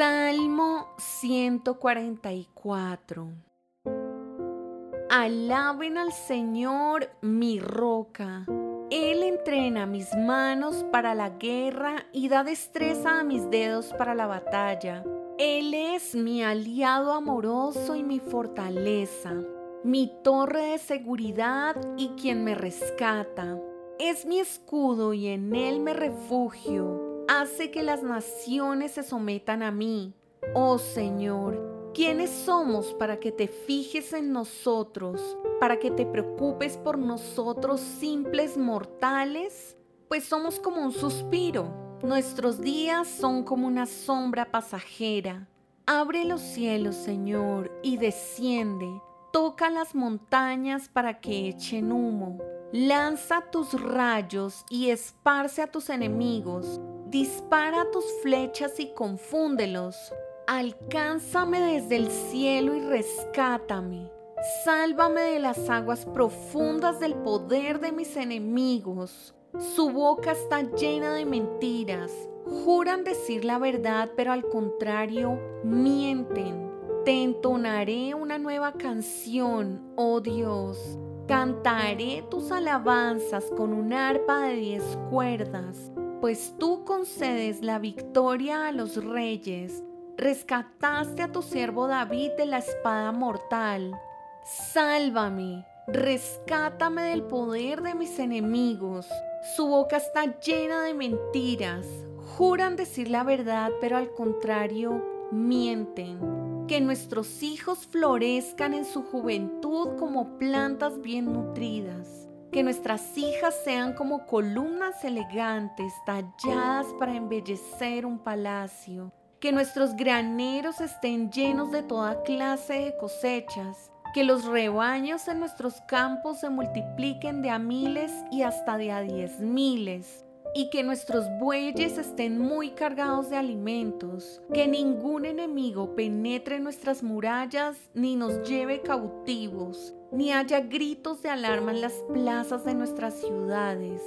Salmo 144 Alaben al Señor mi roca. Él entrena mis manos para la guerra y da destreza a mis dedos para la batalla. Él es mi aliado amoroso y mi fortaleza, mi torre de seguridad y quien me rescata. Es mi escudo y en él me refugio hace que las naciones se sometan a mí. Oh Señor, ¿quiénes somos para que te fijes en nosotros, para que te preocupes por nosotros simples mortales? Pues somos como un suspiro, nuestros días son como una sombra pasajera. Abre los cielos, Señor, y desciende. Toca las montañas para que echen humo. Lanza tus rayos y esparce a tus enemigos Dispara tus flechas y confúndelos. Alcánzame desde el cielo y rescátame. Sálvame de las aguas profundas del poder de mis enemigos. Su boca está llena de mentiras. Juran decir la verdad, pero al contrario, mienten. Te entonaré una nueva canción, oh Dios. Cantaré tus alabanzas con un arpa de diez cuerdas pues tú concedes la victoria a los reyes, rescataste a tu siervo David de la espada mortal. Sálvame, rescátame del poder de mis enemigos. Su boca está llena de mentiras. Juran decir la verdad, pero al contrario, mienten. Que nuestros hijos florezcan en su juventud como plantas bien nutridas que nuestras hijas sean como columnas elegantes talladas para embellecer un palacio. Que nuestros graneros estén llenos de toda clase de cosechas. Que los rebaños en nuestros campos se multipliquen de a miles y hasta de a diez miles y que nuestros bueyes estén muy cargados de alimentos, que ningún enemigo penetre nuestras murallas ni nos lleve cautivos, ni haya gritos de alarma en las plazas de nuestras ciudades.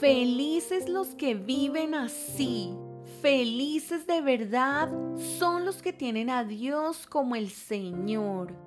Felices los que viven así, felices de verdad son los que tienen a Dios como el Señor